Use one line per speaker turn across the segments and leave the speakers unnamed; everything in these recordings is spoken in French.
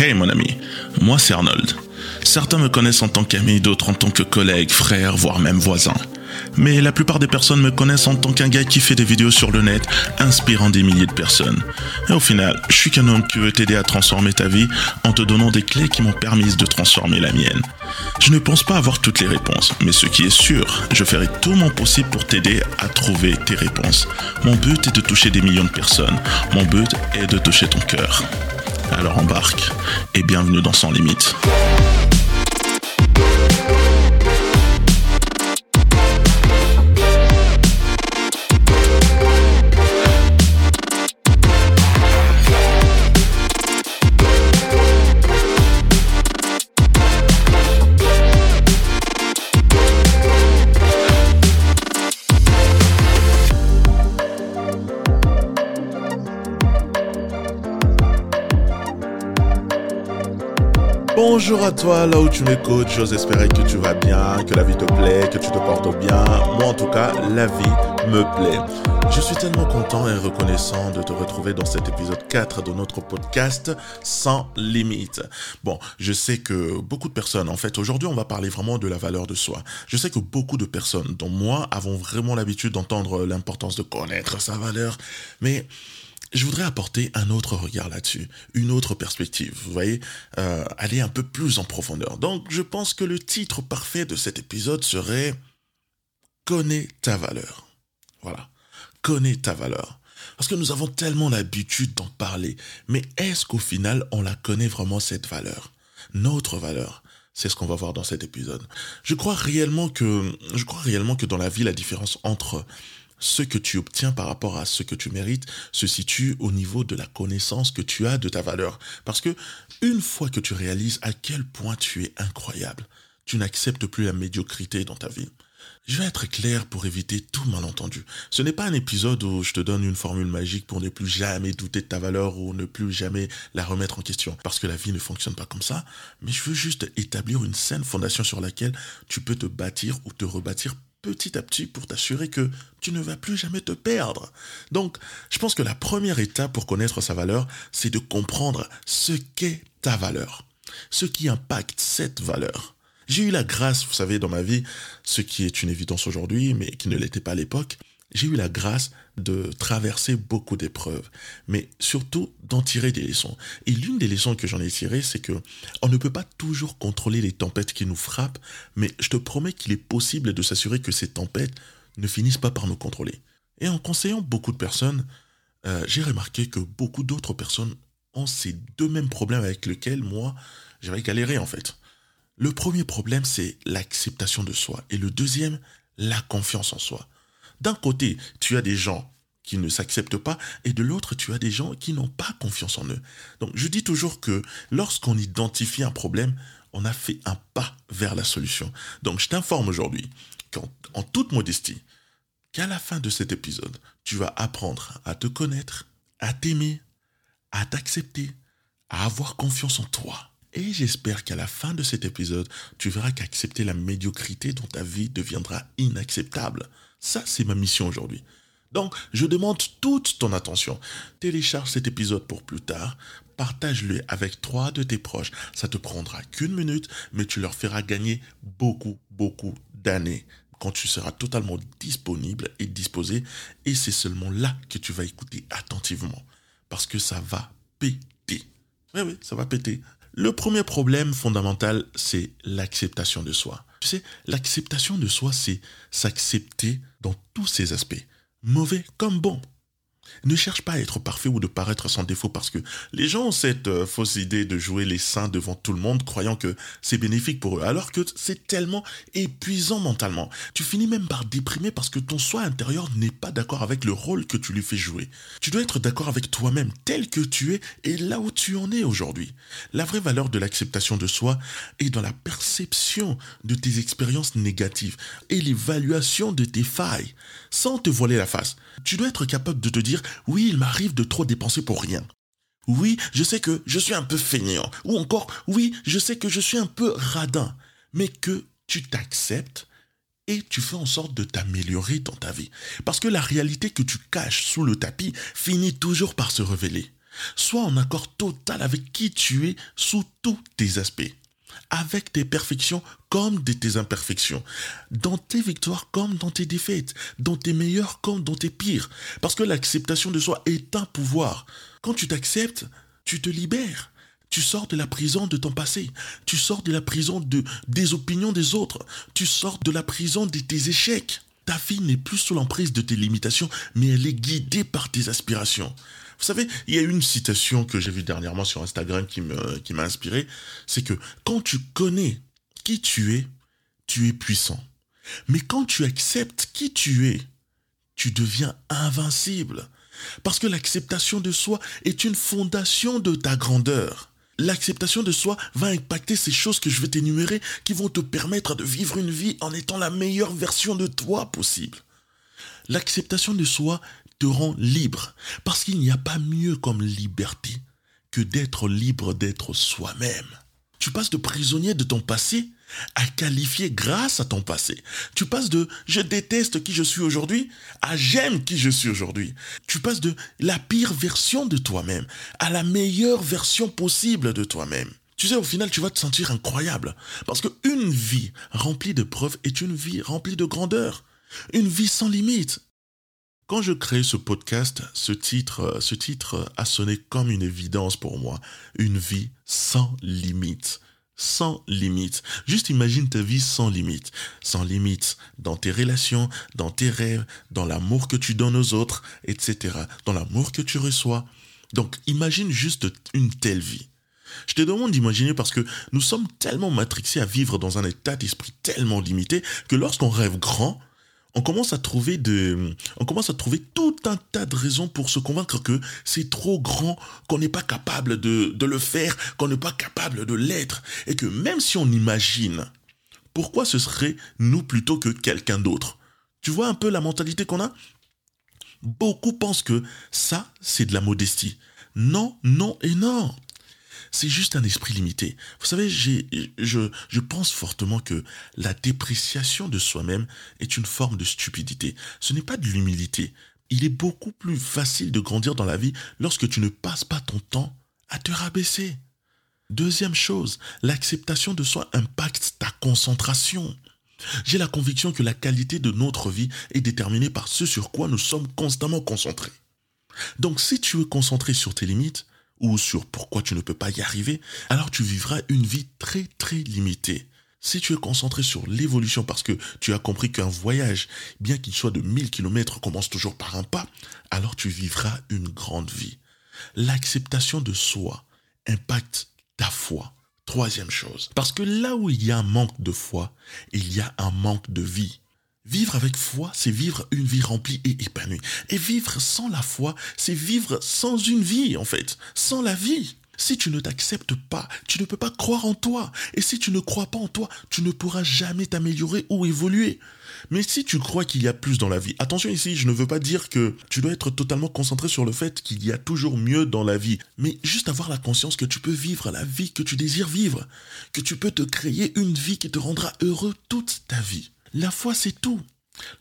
Hey mon ami, moi c'est Arnold. Certains me connaissent en tant qu'ami, d'autres en tant que collègue, frère, voire même voisin. Mais la plupart des personnes me connaissent en tant qu'un gars qui fait des vidéos sur le net, inspirant des milliers de personnes. Et au final, je suis qu'un homme qui veut t'aider à transformer ta vie en te donnant des clés qui m'ont permis de transformer la mienne. Je ne pense pas avoir toutes les réponses, mais ce qui est sûr, je ferai tout mon possible pour t'aider à trouver tes réponses. Mon but est de toucher des millions de personnes. Mon but est de toucher ton cœur. Alors embarque et bienvenue dans Sans Limite. Bonjour à toi, là où tu m'écoutes, j'ose espérer que tu vas bien, que la vie te plaît, que tu te portes bien. Moi en tout cas, la vie me plaît. Je suis tellement content et reconnaissant de te retrouver dans cet épisode 4 de notre podcast Sans limite. Bon, je sais que beaucoup de personnes, en fait, aujourd'hui on va parler vraiment de la valeur de soi. Je sais que beaucoup de personnes, dont moi, avons vraiment l'habitude d'entendre l'importance de connaître sa valeur, mais je voudrais apporter un autre regard là-dessus, une autre perspective, vous voyez, euh, aller un peu plus en profondeur. Donc je pense que le titre parfait de cet épisode serait Connais ta valeur. Voilà, connais ta valeur. Parce que nous avons tellement l'habitude d'en parler, mais est-ce qu'au final on la connaît vraiment cette valeur? Notre valeur c'est ce qu'on va voir dans cet épisode. Je crois réellement que, je crois réellement que dans la vie, la différence entre ce que tu obtiens par rapport à ce que tu mérites se situe au niveau de la connaissance que tu as de ta valeur. Parce que une fois que tu réalises à quel point tu es incroyable, tu n'acceptes plus la médiocrité dans ta vie. Je vais être clair pour éviter tout malentendu. Ce n'est pas un épisode où je te donne une formule magique pour ne plus jamais douter de ta valeur ou ne plus jamais la remettre en question. Parce que la vie ne fonctionne pas comme ça. Mais je veux juste établir une saine fondation sur laquelle tu peux te bâtir ou te rebâtir petit à petit pour t'assurer que tu ne vas plus jamais te perdre. Donc, je pense que la première étape pour connaître sa valeur, c'est de comprendre ce qu'est ta valeur, ce qui impacte cette valeur. J'ai eu la grâce, vous savez, dans ma vie, ce qui est une évidence aujourd'hui, mais qui ne l'était pas à l'époque, j'ai eu la grâce de traverser beaucoup d'épreuves, mais surtout d'en tirer des leçons. Et l'une des leçons que j'en ai tirées, c'est que on ne peut pas toujours contrôler les tempêtes qui nous frappent, mais je te promets qu'il est possible de s'assurer que ces tempêtes ne finissent pas par nous contrôler. Et en conseillant beaucoup de personnes, euh, j'ai remarqué que beaucoup d'autres personnes ont ces deux mêmes problèmes avec lesquels moi, j'avais galéré en fait. Le premier problème, c'est l'acceptation de soi. Et le deuxième, la confiance en soi. D'un côté, tu as des gens qui ne s'acceptent pas, et de l'autre, tu as des gens qui n'ont pas confiance en eux. Donc, je dis toujours que lorsqu'on identifie un problème, on a fait un pas vers la solution. Donc, je t'informe aujourd'hui qu'en toute modestie, qu'à la fin de cet épisode, tu vas apprendre à te connaître, à t'aimer, à t'accepter, à avoir confiance en toi. Et j'espère qu'à la fin de cet épisode, tu verras qu'accepter la médiocrité dans ta vie deviendra inacceptable. Ça, c'est ma mission aujourd'hui. Donc, je demande toute ton attention. Télécharge cet épisode pour plus tard. Partage-le avec trois de tes proches. Ça te prendra qu'une minute, mais tu leur feras gagner beaucoup, beaucoup d'années quand tu seras totalement disponible et disposé. Et c'est seulement là que tu vas écouter attentivement. Parce que ça va péter. Oui, oui, ça va péter. Le premier problème fondamental, c'est l'acceptation de soi. Tu sais, l'acceptation de soi, c'est s'accepter dans tous ses aspects, mauvais comme bon. Ne cherche pas à être parfait ou de paraître sans défaut parce que les gens ont cette euh, fausse idée de jouer les saints devant tout le monde croyant que c'est bénéfique pour eux alors que c'est tellement épuisant mentalement. Tu finis même par déprimer parce que ton soi intérieur n'est pas d'accord avec le rôle que tu lui fais jouer. Tu dois être d'accord avec toi-même tel que tu es et là où tu en es aujourd'hui. La vraie valeur de l'acceptation de soi est dans la perception de tes expériences négatives et l'évaluation de tes failles sans te voiler la face. Tu dois être capable de te dire oui, il m'arrive de trop dépenser pour rien. Oui, je sais que je suis un peu feignant. Ou encore, oui, je sais que je suis un peu radin. Mais que tu t'acceptes et tu fais en sorte de t'améliorer dans ta vie. Parce que la réalité que tu caches sous le tapis finit toujours par se révéler. Sois en accord total avec qui tu es sous tous tes aspects. Avec tes perfections comme de tes imperfections. Dans tes victoires comme dans tes défaites. Dans tes meilleurs comme dans tes pires. Parce que l'acceptation de soi est un pouvoir. Quand tu t'acceptes, tu te libères. Tu sors de la prison de ton passé. Tu sors de la prison de, des opinions des autres. Tu sors de la prison de tes échecs. Ta vie n'est plus sous l'emprise de tes limitations, mais elle est guidée par tes aspirations. Vous savez, il y a une citation que j'ai vue dernièrement sur Instagram qui m'a inspiré. C'est que quand tu connais qui tu es, tu es puissant. Mais quand tu acceptes qui tu es, tu deviens invincible. Parce que l'acceptation de soi est une fondation de ta grandeur. L'acceptation de soi va impacter ces choses que je vais t'énumérer qui vont te permettre de vivre une vie en étant la meilleure version de toi possible. L'acceptation de soi te rend libre parce qu'il n'y a pas mieux comme liberté que d'être libre d'être soi-même. Tu passes de prisonnier de ton passé à qualifier grâce à ton passé. Tu passes de je déteste qui je suis aujourd'hui à j'aime qui je suis aujourd'hui. Tu passes de la pire version de toi-même à la meilleure version possible de toi-même. Tu sais, au final, tu vas te sentir incroyable. Parce qu'une vie remplie de preuves est une vie remplie de grandeur. Une vie sans limite. Quand je crée ce podcast, ce titre, ce titre a sonné comme une évidence pour moi. Une vie sans limite sans limite. Juste imagine ta vie sans limite. Sans limite dans tes relations, dans tes rêves, dans l'amour que tu donnes aux autres, etc. Dans l'amour que tu reçois. Donc imagine juste une telle vie. Je te demande d'imaginer parce que nous sommes tellement matrixés à vivre dans un état d'esprit tellement limité que lorsqu'on rêve grand, on commence à trouver tout un tas de raisons pour se convaincre que c'est trop grand, qu'on n'est pas capable de le faire, qu'on n'est pas capable de l'être, et que même si on imagine, pourquoi ce serait nous plutôt que quelqu'un d'autre? Tu vois un peu la mentalité qu'on a? Beaucoup pensent que ça, c'est de la modestie. Non, non et non c'est juste un esprit limité. Vous savez, je, pense fortement que la dépréciation de soi-même est une forme de stupidité. Ce n'est pas de l'humilité. Il est beaucoup plus facile de grandir dans la vie lorsque tu ne passes pas ton temps à te rabaisser. Deuxième chose, l'acceptation de soi impacte ta concentration. J'ai la conviction que la qualité de notre vie est déterminée par ce sur quoi nous sommes constamment concentrés. Donc si tu es concentré sur tes limites, ou sur pourquoi tu ne peux pas y arriver, alors tu vivras une vie très très limitée. Si tu es concentré sur l'évolution parce que tu as compris qu'un voyage, bien qu'il soit de 1000 km, commence toujours par un pas, alors tu vivras une grande vie. L'acceptation de soi impacte ta foi. Troisième chose. Parce que là où il y a un manque de foi, il y a un manque de vie. Vivre avec foi, c'est vivre une vie remplie et épanouie. Et vivre sans la foi, c'est vivre sans une vie, en fait, sans la vie. Si tu ne t'acceptes pas, tu ne peux pas croire en toi. Et si tu ne crois pas en toi, tu ne pourras jamais t'améliorer ou évoluer. Mais si tu crois qu'il y a plus dans la vie, attention ici, je ne veux pas dire que tu dois être totalement concentré sur le fait qu'il y a toujours mieux dans la vie, mais juste avoir la conscience que tu peux vivre la vie que tu désires vivre, que tu peux te créer une vie qui te rendra heureux toute ta vie. La foi, c'est tout.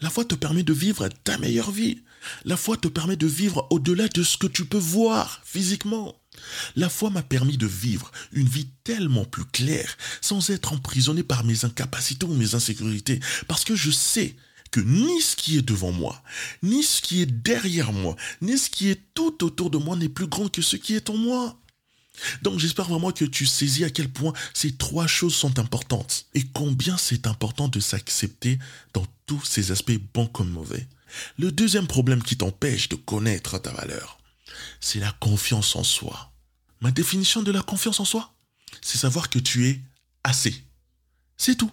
La foi te permet de vivre ta meilleure vie. La foi te permet de vivre au-delà de ce que tu peux voir physiquement. La foi m'a permis de vivre une vie tellement plus claire, sans être emprisonné par mes incapacités ou mes insécurités, parce que je sais que ni ce qui est devant moi, ni ce qui est derrière moi, ni ce qui est tout autour de moi n'est plus grand que ce qui est en moi. Donc j'espère vraiment que tu saisis à quel point ces trois choses sont importantes et combien c'est important de s'accepter dans tous ces aspects bons comme mauvais. Le deuxième problème qui t'empêche de connaître ta valeur, c'est la confiance en soi. Ma définition de la confiance en soi, c'est savoir que tu es assez. C'est tout.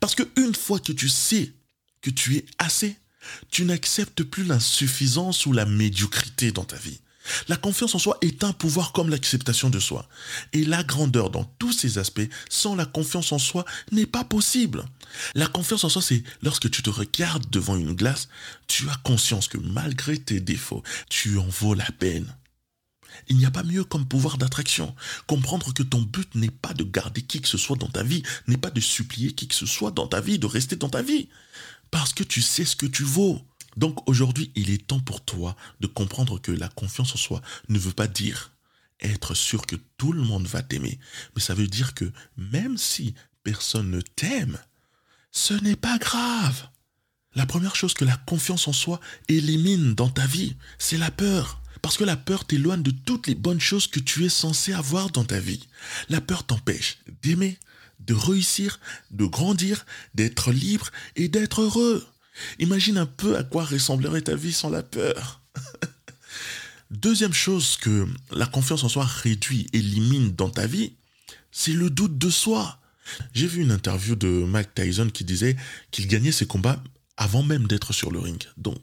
Parce que une fois que tu sais que tu es assez, tu n'acceptes plus l'insuffisance ou la médiocrité dans ta vie. La confiance en soi est un pouvoir comme l'acceptation de soi. Et la grandeur dans tous ses aspects, sans la confiance en soi, n'est pas possible. La confiance en soi, c'est lorsque tu te regardes devant une glace, tu as conscience que malgré tes défauts, tu en vaux la peine. Il n'y a pas mieux comme pouvoir d'attraction. Comprendre que ton but n'est pas de garder qui que ce soit dans ta vie, n'est pas de supplier qui que ce soit dans ta vie, de rester dans ta vie. Parce que tu sais ce que tu vaux. Donc aujourd'hui, il est temps pour toi de comprendre que la confiance en soi ne veut pas dire être sûr que tout le monde va t'aimer, mais ça veut dire que même si personne ne t'aime, ce n'est pas grave. La première chose que la confiance en soi élimine dans ta vie, c'est la peur. Parce que la peur t'éloigne de toutes les bonnes choses que tu es censé avoir dans ta vie. La peur t'empêche d'aimer, de réussir, de grandir, d'être libre et d'être heureux. Imagine un peu à quoi ressemblerait ta vie sans la peur. Deuxième chose que la confiance en soi réduit, élimine dans ta vie, c'est le doute de soi. J'ai vu une interview de Mike Tyson qui disait qu'il gagnait ses combats avant même d'être sur le ring. Donc,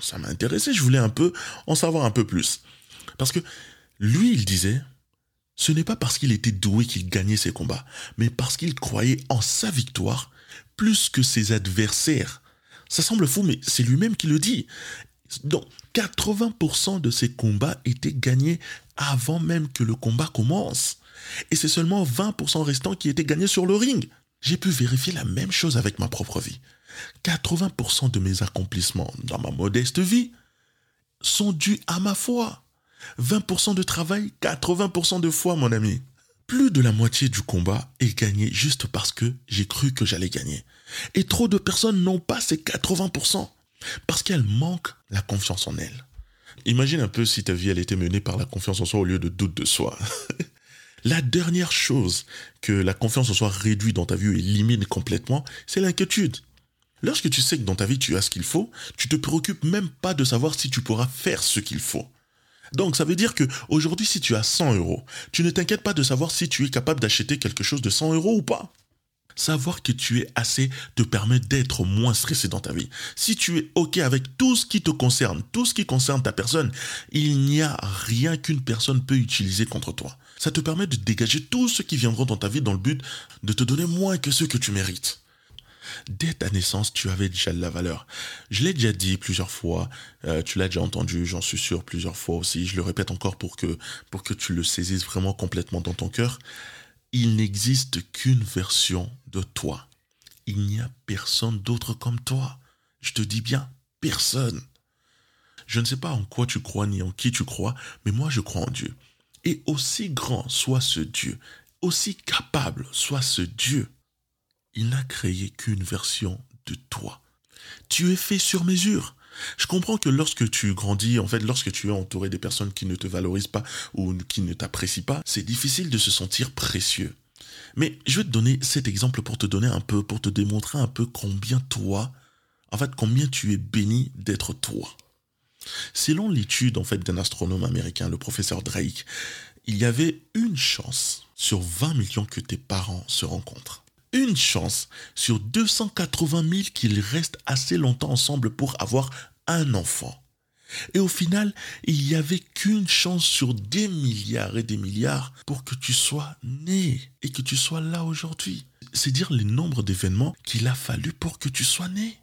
ça m'a intéressé, je voulais un peu en savoir un peu plus. Parce que lui, il disait, ce n'est pas parce qu'il était doué qu'il gagnait ses combats, mais parce qu'il croyait en sa victoire plus que ses adversaires. Ça semble fou, mais c'est lui-même qui le dit. Donc, 80% de ses combats étaient gagnés avant même que le combat commence. Et c'est seulement 20% restants qui étaient gagnés sur le ring. J'ai pu vérifier la même chose avec ma propre vie. 80% de mes accomplissements dans ma modeste vie sont dus à ma foi. 20% de travail, 80% de foi, mon ami. Plus de la moitié du combat est gagné juste parce que j'ai cru que j'allais gagner. Et trop de personnes n'ont pas ces 80% parce qu'elles manquent la confiance en elles. Imagine un peu si ta vie elle était menée par la confiance en soi au lieu de doute de soi. la dernière chose que la confiance en soi réduit dans ta vie ou élimine complètement, c'est l'inquiétude. Lorsque tu sais que dans ta vie tu as ce qu'il faut, tu te préoccupes même pas de savoir si tu pourras faire ce qu'il faut. Donc ça veut dire que aujourd'hui si tu as 100 euros, tu ne t'inquiètes pas de savoir si tu es capable d'acheter quelque chose de 100 euros ou pas. Savoir que tu es assez te permet d'être moins stressé dans ta vie. Si tu es OK avec tout ce qui te concerne, tout ce qui concerne ta personne, il n'y a rien qu'une personne peut utiliser contre toi. Ça te permet de dégager tout ce qui viendront dans ta vie dans le but de te donner moins que ce que tu mérites. Dès ta naissance, tu avais déjà de la valeur. Je l'ai déjà dit plusieurs fois, euh, tu l'as déjà entendu, j'en suis sûr plusieurs fois aussi. Je le répète encore pour que, pour que tu le saisisses vraiment complètement dans ton cœur. Il n'existe qu'une version de toi. Il n'y a personne d'autre comme toi. Je te dis bien, personne. Je ne sais pas en quoi tu crois ni en qui tu crois, mais moi je crois en Dieu. Et aussi grand soit ce Dieu, aussi capable soit ce Dieu, il n'a créé qu'une version de toi. Tu es fait sur mesure. Je comprends que lorsque tu grandis, en fait, lorsque tu es entouré des personnes qui ne te valorisent pas ou qui ne t'apprécient pas, c'est difficile de se sentir précieux. Mais je vais te donner cet exemple pour te donner un peu, pour te démontrer un peu combien toi, en fait, combien tu es béni d'être toi. Selon l'étude, en fait, d'un astronome américain, le professeur Drake, il y avait une chance sur 20 millions que tes parents se rencontrent une chance sur 280 000 qu'ils restent assez longtemps ensemble pour avoir un enfant. Et au final, il n'y avait qu'une chance sur des milliards et des milliards pour que tu sois né et que tu sois là aujourd'hui. C'est dire le nombre d'événements qu'il a fallu pour que tu sois né.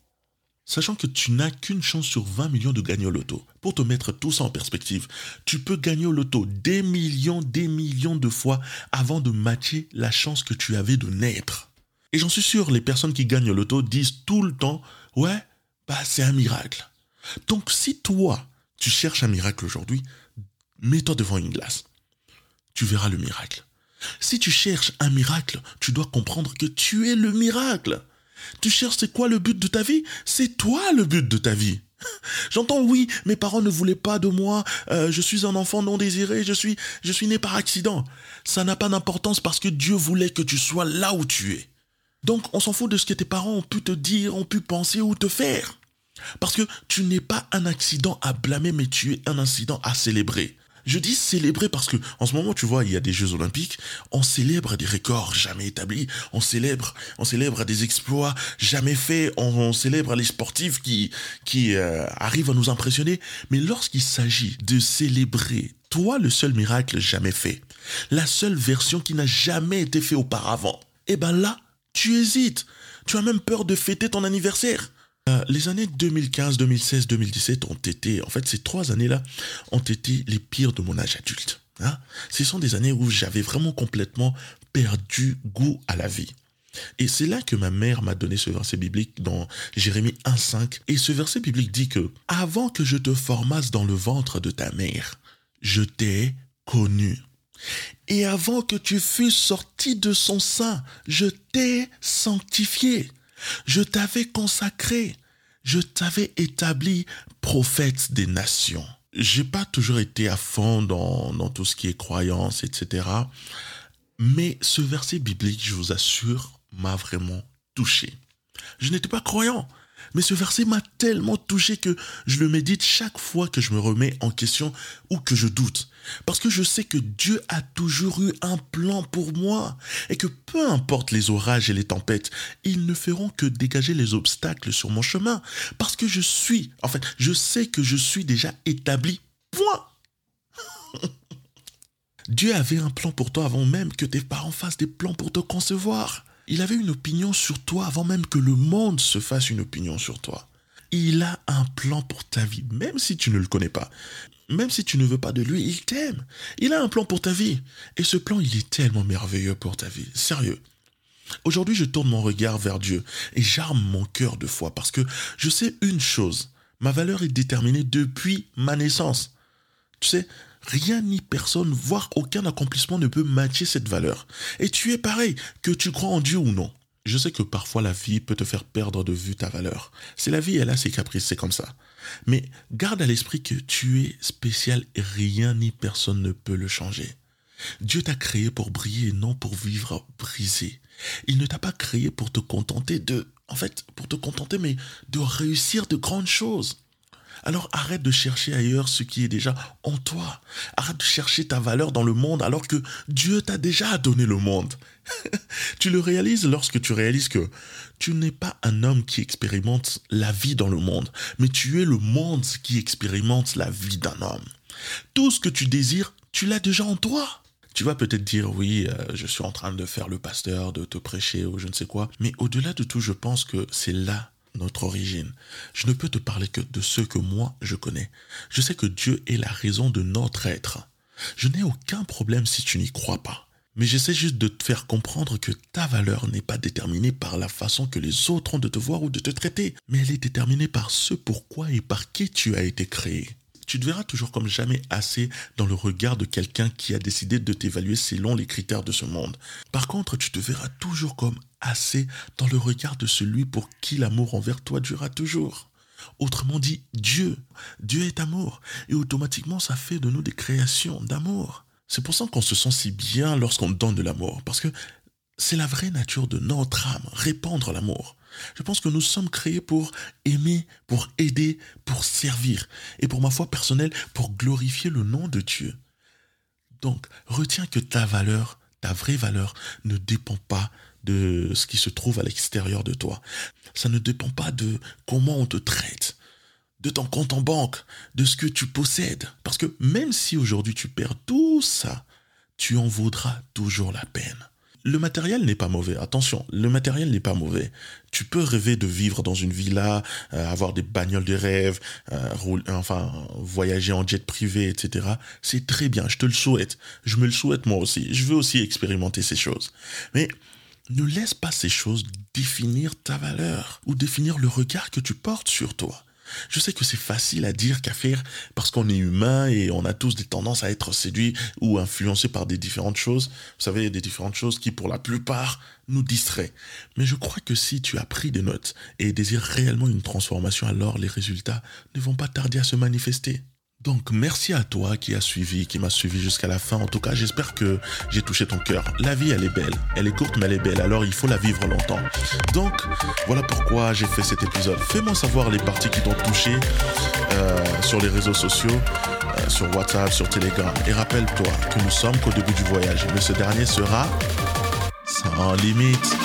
Sachant que tu n'as qu'une chance sur 20 millions de gagner au loto. Pour te mettre tout ça en perspective, tu peux gagner au loto des millions, des millions de fois avant de matcher la chance que tu avais de naître. Et j'en suis sûr, les personnes qui gagnent le disent tout le temps, ouais, bah c'est un miracle. Donc si toi, tu cherches un miracle aujourd'hui, mets-toi devant une glace. Tu verras le miracle. Si tu cherches un miracle, tu dois comprendre que tu es le miracle. Tu cherches c'est quoi le but de ta vie? C'est toi le but de ta vie. J'entends oui, mes parents ne voulaient pas de moi, euh, je suis un enfant non désiré, je suis, je suis né par accident. Ça n'a pas d'importance parce que Dieu voulait que tu sois là où tu es. Donc, on s'en fout de ce que tes parents ont pu te dire, ont pu penser ou te faire. Parce que tu n'es pas un accident à blâmer, mais tu es un incident à célébrer. Je dis célébrer parce que en ce moment, tu vois, il y a des Jeux Olympiques, on célèbre des records jamais établis, on célèbre, on célèbre des exploits jamais faits, on, célèbre les sportifs qui qui euh, arrivent à nous impressionner. Mais lorsqu'il s'agit de célébrer toi, le seul miracle jamais fait, la seule version qui n'a jamais été faite auparavant, eh ben là, tu hésites. Tu as même peur de fêter ton anniversaire. Euh, les années 2015, 2016, 2017 ont été, en fait, ces trois années-là ont été les pires de mon âge adulte. Hein. Ce sont des années où j'avais vraiment complètement perdu goût à la vie. Et c'est là que ma mère m'a donné ce verset biblique dans Jérémie 1.5. Et ce verset biblique dit que avant que je te formasse dans le ventre de ta mère, je t'ai connu. Et avant que tu fusses sorti de son sein, je t'ai sanctifié. Je t'avais consacré. Je t'avais établi prophète des nations. J'ai pas toujours été à fond dans, dans tout ce qui est croyance, etc. Mais ce verset biblique, je vous assure, m'a vraiment touché. Je n'étais pas croyant, mais ce verset m'a tellement touché que je le médite chaque fois que je me remets en question ou que je doute. Parce que je sais que Dieu a toujours eu un plan pour moi et que peu importe les orages et les tempêtes, ils ne feront que dégager les obstacles sur mon chemin. Parce que je suis, en fait, je sais que je suis déjà établi. Point. Dieu avait un plan pour toi avant même que tes parents fassent des plans pour te concevoir. Il avait une opinion sur toi avant même que le monde se fasse une opinion sur toi. Il a un plan pour ta vie, même si tu ne le connais pas. Même si tu ne veux pas de lui, il t'aime. Il a un plan pour ta vie. Et ce plan, il est tellement merveilleux pour ta vie. Sérieux. Aujourd'hui, je tourne mon regard vers Dieu et j'arme mon cœur de foi parce que je sais une chose. Ma valeur est déterminée depuis ma naissance. Tu sais, Rien ni personne, voire aucun accomplissement ne peut matcher cette valeur. Et tu es pareil, que tu crois en Dieu ou non. Je sais que parfois la vie peut te faire perdre de vue ta valeur. C'est la vie, elle a ses caprices, c'est comme ça. Mais garde à l'esprit que tu es spécial et rien ni personne ne peut le changer. Dieu t'a créé pour briller non pour vivre brisé. Il ne t'a pas créé pour te contenter de, en fait, pour te contenter, mais de réussir de grandes choses. Alors arrête de chercher ailleurs ce qui est déjà en toi. Arrête de chercher ta valeur dans le monde alors que Dieu t'a déjà donné le monde. tu le réalises lorsque tu réalises que tu n'es pas un homme qui expérimente la vie dans le monde, mais tu es le monde qui expérimente la vie d'un homme. Tout ce que tu désires, tu l'as déjà en toi. Tu vas peut-être dire oui, euh, je suis en train de faire le pasteur, de te prêcher ou je ne sais quoi, mais au-delà de tout, je pense que c'est là notre origine. Je ne peux te parler que de ce que moi je connais. Je sais que Dieu est la raison de notre être. Je n'ai aucun problème si tu n'y crois pas. Mais j'essaie juste de te faire comprendre que ta valeur n'est pas déterminée par la façon que les autres ont de te voir ou de te traiter, mais elle est déterminée par ce pourquoi et par qui tu as été créé tu te verras toujours comme jamais assez dans le regard de quelqu'un qui a décidé de t'évaluer selon les critères de ce monde. Par contre, tu te verras toujours comme assez dans le regard de celui pour qui l'amour envers toi durera toujours. Autrement dit, Dieu. Dieu est amour. Et automatiquement, ça fait de nous des créations d'amour. C'est pour ça qu'on se sent si bien lorsqu'on donne de l'amour. Parce que c'est la vraie nature de notre âme, répandre l'amour. Je pense que nous sommes créés pour aimer, pour aider, pour servir. Et pour ma foi personnelle, pour glorifier le nom de Dieu. Donc, retiens que ta valeur, ta vraie valeur, ne dépend pas de ce qui se trouve à l'extérieur de toi. Ça ne dépend pas de comment on te traite, de ton compte en banque, de ce que tu possèdes. Parce que même si aujourd'hui tu perds tout ça, tu en vaudras toujours la peine. Le matériel n'est pas mauvais, attention, le matériel n'est pas mauvais. Tu peux rêver de vivre dans une villa, euh, avoir des bagnoles de rêve, euh, enfin voyager en jet privé, etc. C'est très bien, je te le souhaite. Je me le souhaite moi aussi. Je veux aussi expérimenter ces choses. Mais ne laisse pas ces choses définir ta valeur ou définir le regard que tu portes sur toi. Je sais que c'est facile à dire qu'à faire parce qu'on est humain et on a tous des tendances à être séduits ou influencés par des différentes choses. Vous savez, des différentes choses qui pour la plupart nous distraient. Mais je crois que si tu as pris des notes et désires réellement une transformation, alors les résultats ne vont pas tarder à se manifester. Donc merci à toi qui a suivi, qui m'a suivi jusqu'à la fin. En tout cas, j'espère que j'ai touché ton cœur. La vie, elle est belle. Elle est courte, mais elle est belle. Alors il faut la vivre longtemps. Donc voilà pourquoi j'ai fait cet épisode. Fais-moi savoir les parties qui t'ont touché euh, sur les réseaux sociaux, euh, sur WhatsApp, sur Telegram. Et rappelle-toi que nous sommes qu'au début du voyage. Mais ce dernier sera sans limite.